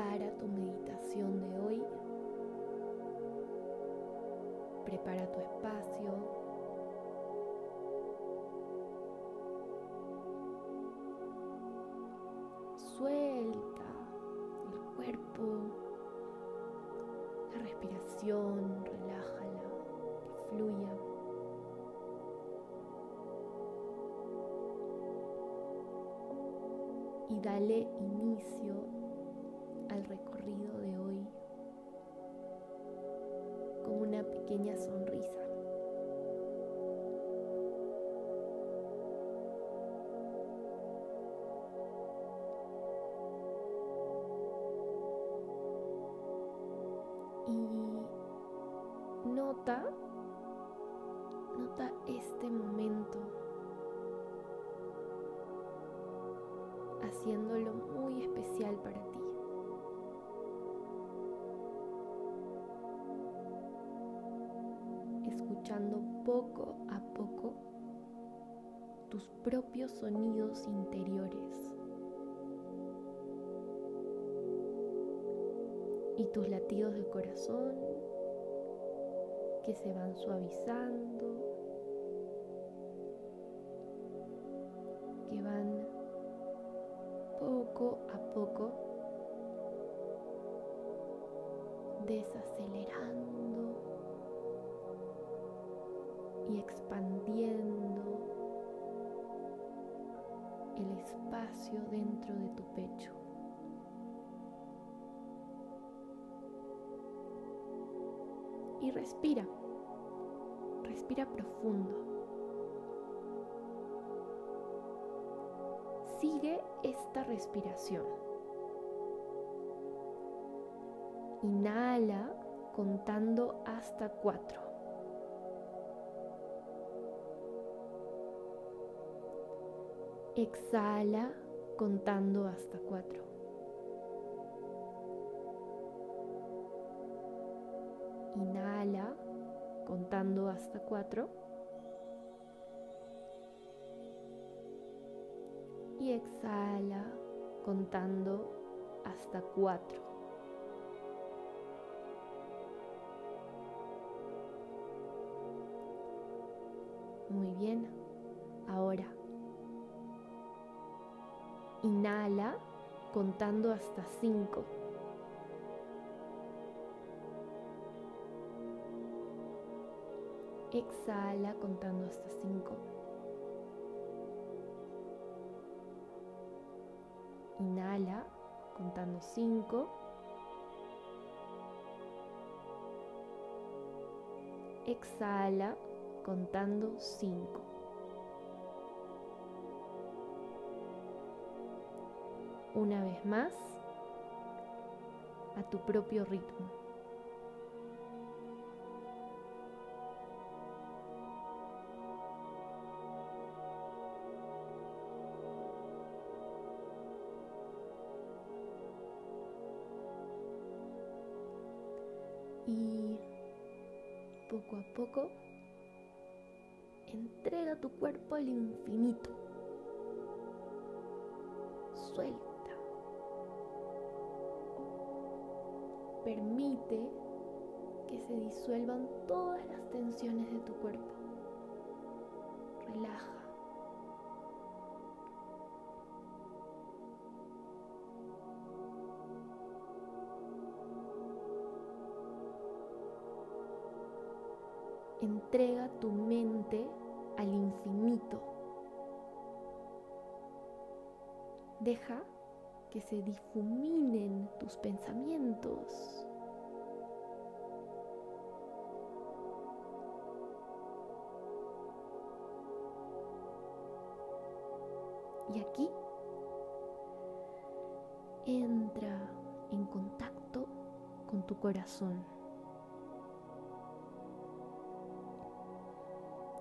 prepara tu meditación de hoy. Prepara tu espacio. Suelta el cuerpo, la respiración, relájala, fluya. Y dale inicio al recorrido de hoy con una pequeña sonrisa. Poco a poco tus propios sonidos interiores y tus latidos de corazón que se van suavizando, que van poco a poco desacelerando dentro de tu pecho. Y respira, respira profundo. Sigue esta respiración. Inhala contando hasta cuatro. Exhala contando hasta cuatro. Inhala contando hasta cuatro. Y exhala contando hasta cuatro. Muy bien. Inhala contando hasta 5. Exhala contando hasta 5. Inhala contando 5. Exhala contando 5. Una vez más a tu propio ritmo. Y poco a poco entrega tu cuerpo al infinito. Permite que se disuelvan todas las tensiones de tu cuerpo. Relaja. Entrega tu mente al infinito. Deja que se difuminen tus pensamientos. Y aquí entra en contacto con tu corazón.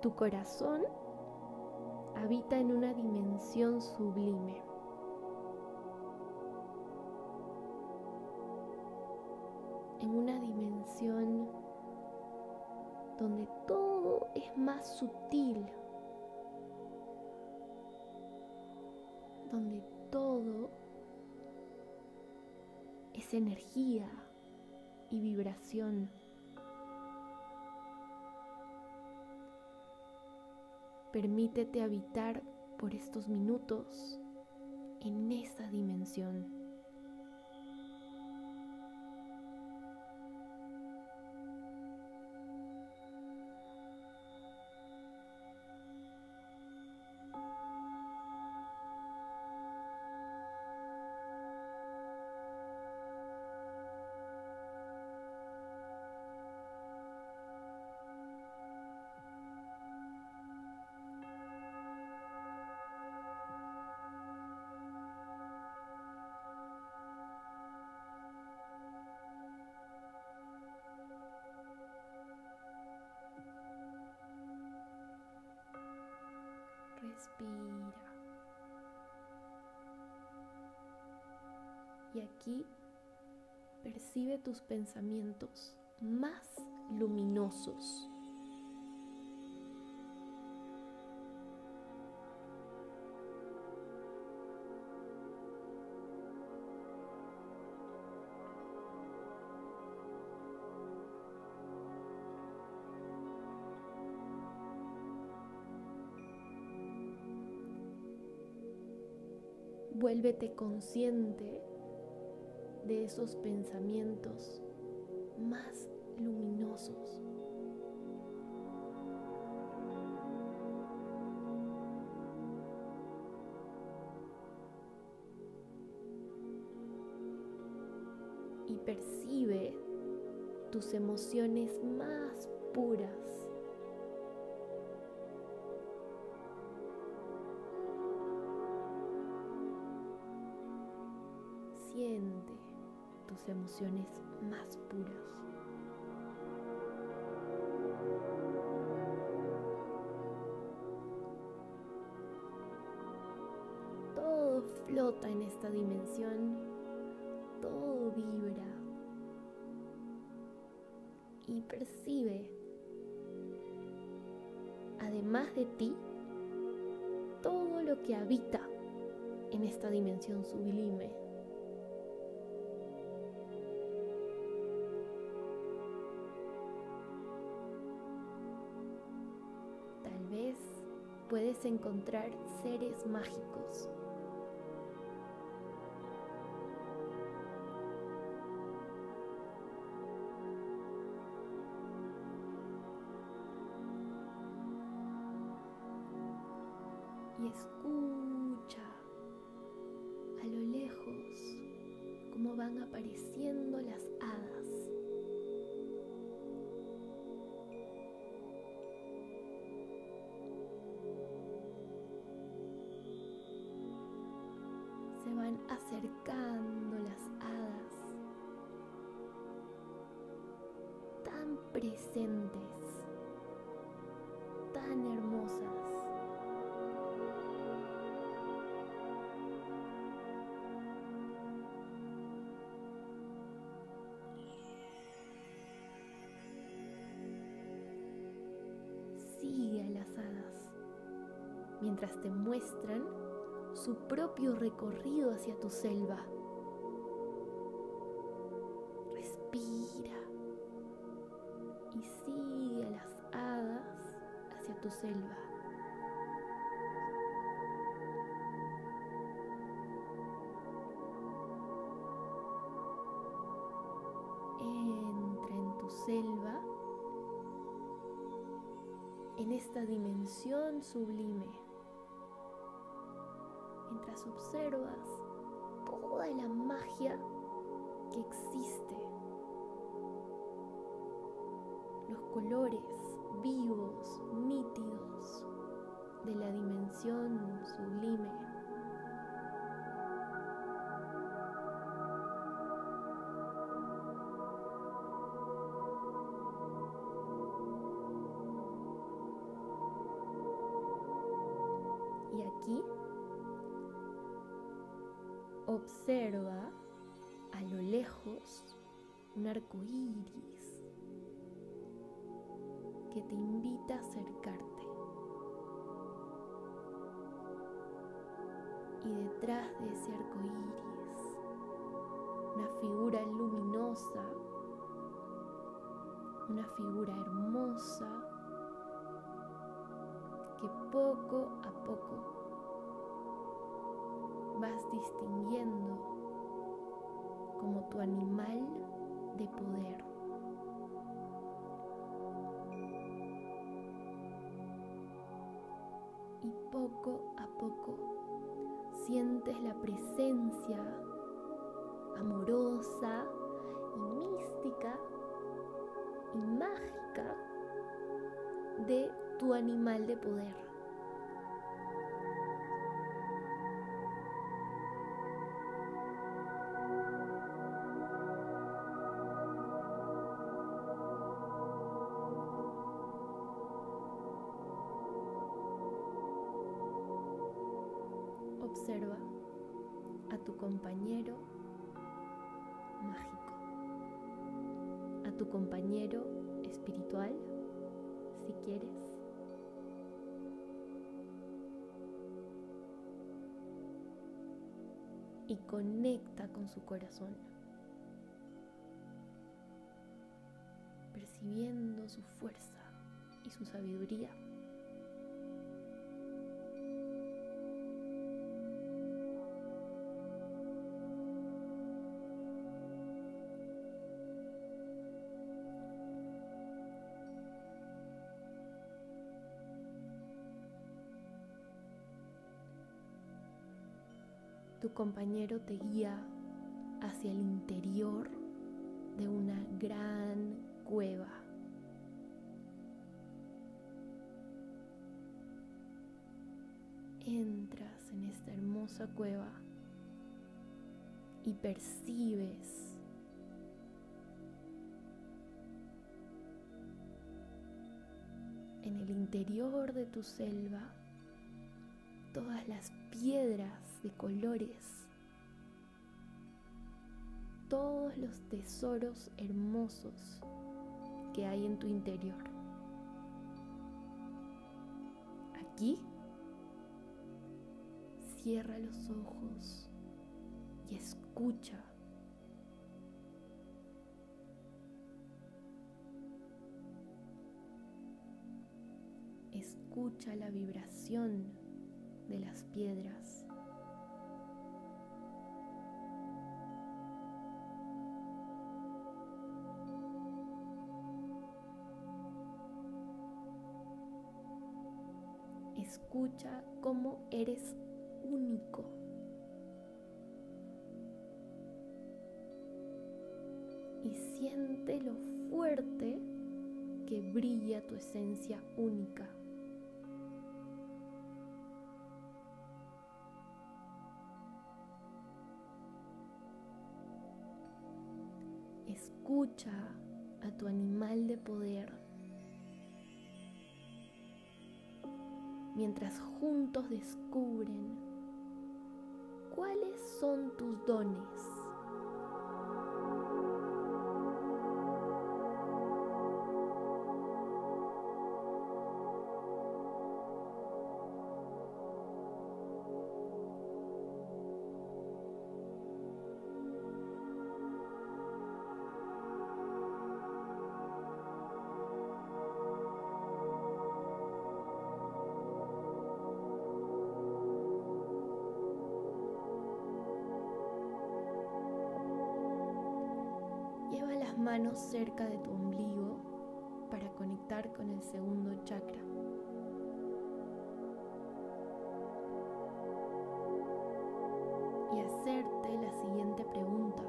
Tu corazón habita en una dimensión sublime. Sutil, donde todo es energía y vibración. Permítete habitar por estos minutos en esa dimensión. Respira. Y aquí percibe tus pensamientos más luminosos. Vuélvete consciente de esos pensamientos más luminosos. Y percibe tus emociones más puras. Emociones más puras. Todo flota en esta dimensión, todo vibra y percibe, además de ti, todo lo que habita en esta dimensión sublime. Puedes encontrar seres mágicos. Y escucha a lo lejos cómo van apareciendo las hadas. Presentes, tan hermosas. Sigue a las hadas mientras te muestran su propio recorrido hacia tu selva. Selva. Entra en tu selva, en esta dimensión sublime mientras observas toda la magia que existe. Los colores vivos, nítidos de la dimensión sublime. Y aquí Observa a lo lejos un arco iris que te invita a acercarte. Y detrás de ese arco iris una figura luminosa, una figura hermosa que poco a poco vas distinguiendo como tu animal de poder. Poco a poco sientes la presencia amorosa y mística y mágica de tu animal de poder. Observa a tu compañero mágico, a tu compañero espiritual, si quieres. Y conecta con su corazón, percibiendo su fuerza y su sabiduría. Tu compañero te guía hacia el interior de una gran cueva. Entras en esta hermosa cueva y percibes en el interior de tu selva todas las piedras de colores, todos los tesoros hermosos que hay en tu interior. Aquí, cierra los ojos y escucha. Escucha la vibración de las piedras. Escucha cómo eres único. Y siente lo fuerte que brilla tu esencia única. Escucha a tu animal de poder mientras juntos descubren cuáles son tus dones. Manos cerca de tu ombligo para conectar con el segundo chakra. Y hacerte la siguiente pregunta.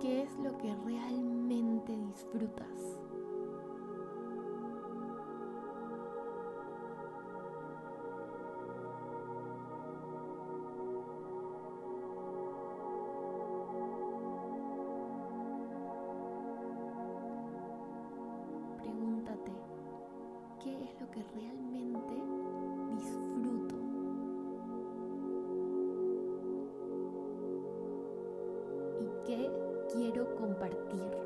¿Qué es lo que realmente disfrutas? Quiero compartir.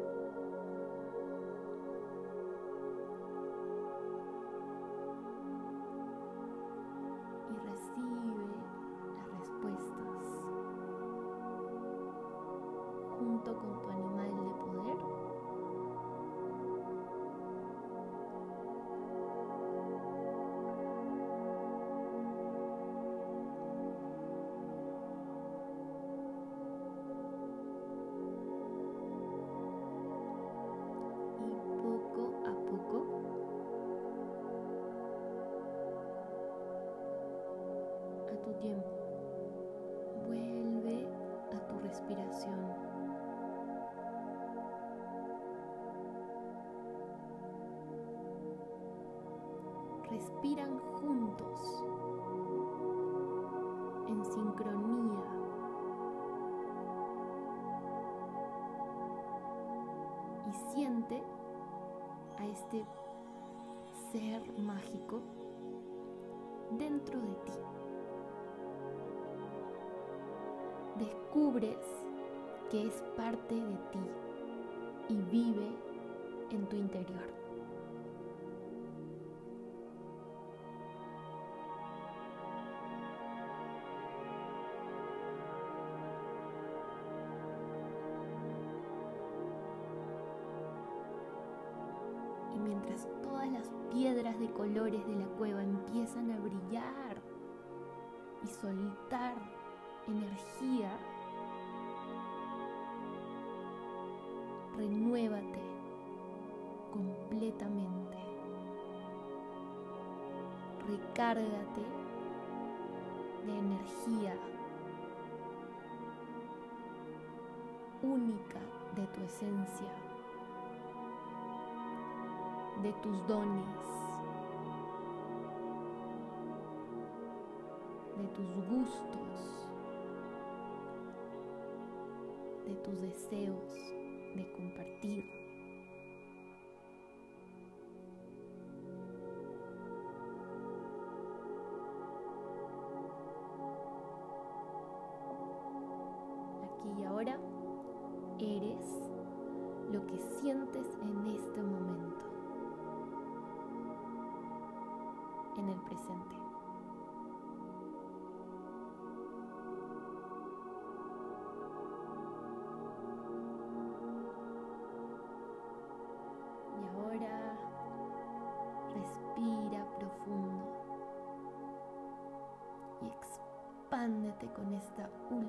Y a este ser mágico dentro de ti. descubres que es parte de ti y vive en tu interior. De colores de la cueva empiezan a brillar y soltar energía, renuévate completamente. Recárgate de energía única de tu esencia, de tus dones, tus gustos de tus deseos de compartir. 的。